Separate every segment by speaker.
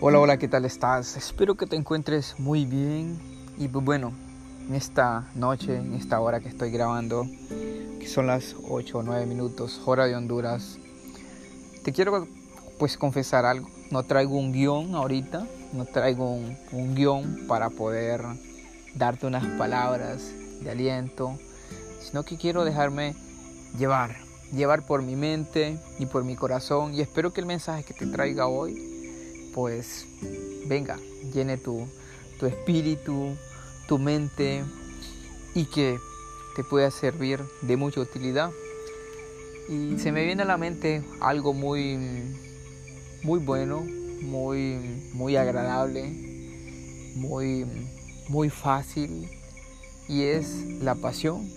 Speaker 1: Hola, hola, ¿qué tal estás? Espero que te encuentres muy bien. Y pues bueno, en esta noche, en esta hora que estoy grabando, que son las 8 o 9 minutos, hora de Honduras, te quiero pues confesar algo. No traigo un guion ahorita, no traigo un, un guion para poder darte unas palabras de aliento, sino que quiero dejarme llevar, llevar por mi mente y por mi corazón. Y espero que el mensaje que te traiga hoy pues venga, llene tu, tu espíritu, tu mente y que te pueda servir de mucha utilidad. Y se me viene a la mente algo muy, muy bueno, muy, muy agradable, muy, muy fácil y es la pasión.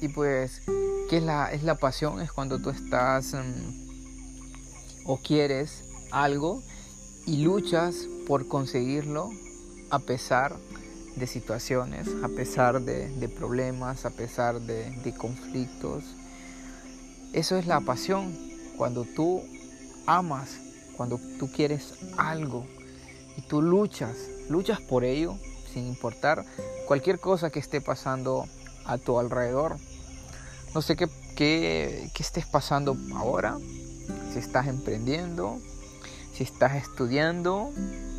Speaker 1: Y pues, ¿qué es la, es la pasión? Es cuando tú estás mm, o quieres algo y luchas por conseguirlo a pesar de situaciones, a pesar de, problemas, a pesar de, conflictos. Eso es la pasión, cuando tú amas, cuando tú quieres algo y tú luchas, luchas por ello sin importar cualquier cosa que esté pasando a tu alrededor. No sé qué, qué, qué estés pasando ahora, si estás emprendiendo, si estás estudiando,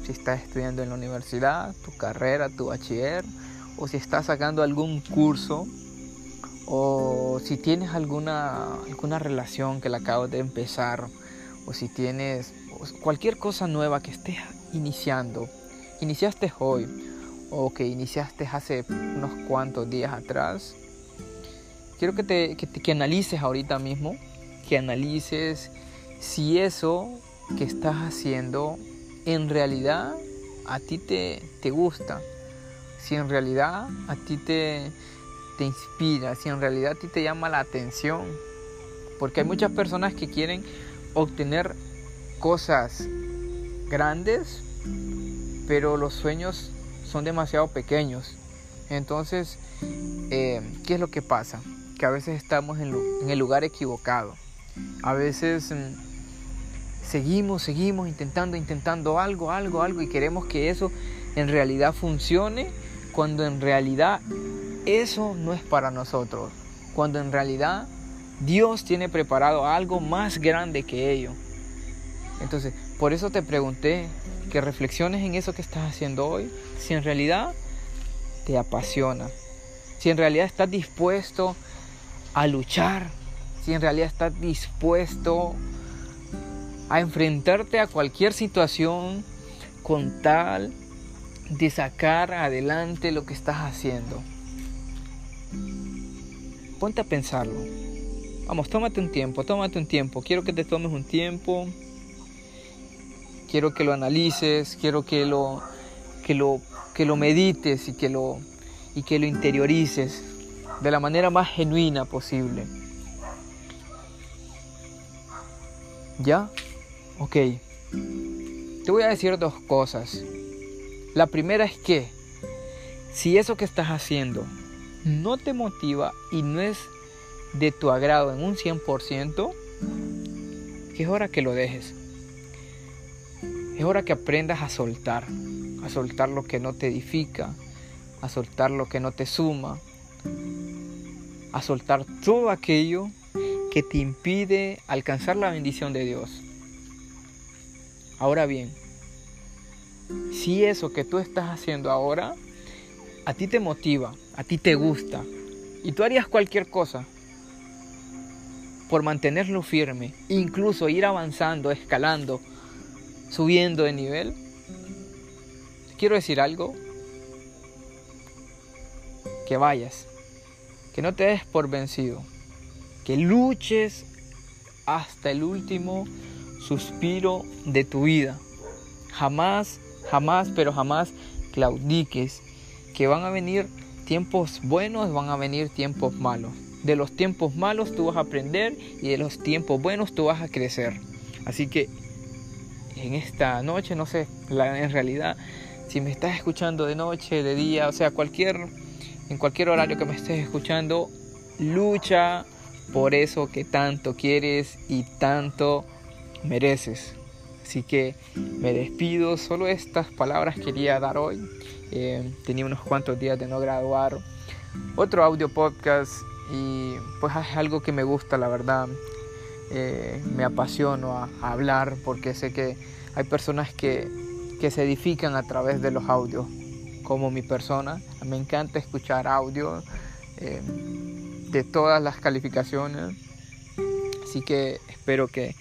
Speaker 1: si estás estudiando en la universidad, tu carrera, tu bachiller, o si estás sacando algún curso, o si tienes alguna, alguna relación que la acabas de empezar, o si tienes cualquier cosa nueva que estés iniciando, iniciaste hoy, o que iniciaste hace unos cuantos días atrás, quiero que te, que, que analices ahorita mismo, que analices si eso que estás haciendo en realidad a ti te, te gusta, si en realidad a ti te, te inspira, si en realidad a ti te llama la atención. Porque hay muchas personas que quieren obtener cosas grandes, pero los sueños son demasiado pequeños. Entonces, eh, ¿qué es lo que pasa? Que a veces estamos en, el lugar equivocado. A veces mm, seguimos, seguimos intentando, intentando algo, algo, algo y queremos que eso en realidad funcione cuando en realidad eso no es para nosotros, cuando en realidad Dios tiene preparado algo más grande que ello. Entonces, por eso te pregunté que reflexiones en eso que estás haciendo hoy, si en realidad te apasiona, si en realidad estás dispuesto a luchar, si en realidad estás dispuesto a enfrentarte a cualquier situación con tal de sacar adelante lo que estás haciendo. Ponte a pensarlo. Vamos, tómate un tiempo, tómate un tiempo. Quiero que te tomes un tiempo. Quiero que lo analices, quiero que lo que lo que lo medites y que lo y que lo interiorices de la manera más genuina posible. ¿Ya? Ok, te voy a decir dos cosas. La primera es que si eso que estás haciendo no te motiva y no es de tu agrado en un 100%, es hora que lo dejes. Es hora que aprendas a soltar, a soltar lo que no te edifica, a soltar lo que no te suma, a soltar todo aquello que te impide alcanzar la bendición de Dios. Ahora bien, si eso que tú estás haciendo ahora a ti te motiva, a ti te gusta, y tú harías cualquier cosa por mantenerlo firme, incluso ir avanzando, escalando, subiendo de nivel, quiero decir algo, que vayas, que no te des por vencido, que luches hasta el último suspiro de tu vida. Jamás, jamás, pero jamás claudiques, que van a venir tiempos buenos, van a venir tiempos malos. De los tiempos malos tú vas a aprender y de los tiempos buenos tú vas a crecer. Así que en esta noche, no sé, en realidad, si me estás escuchando de noche, de día, o sea, cualquier, en cualquier horario que me estés escuchando, lucha por eso que tanto quieres y tanto mereces. Así que me despido, solo estas palabras quería dar hoy. Eh, tenía unos cuantos días de no graduar otro audio podcast y pues es algo que me gusta, la verdad. Eh, me apasiono a, hablar porque sé que hay personas que, que se edifican a través de los audios, como mi persona. Me encanta escuchar audio eh, de todas las calificaciones. Así que espero que,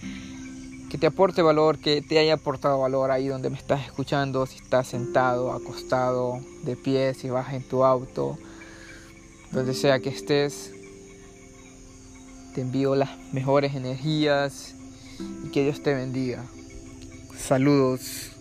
Speaker 1: que te aporte valor, que te haya aportado valor ahí donde me estás escuchando, si estás sentado, acostado, de pie, si vas en tu auto donde sea que estés, te envío las mejores energías y que Dios te bendiga. Saludos.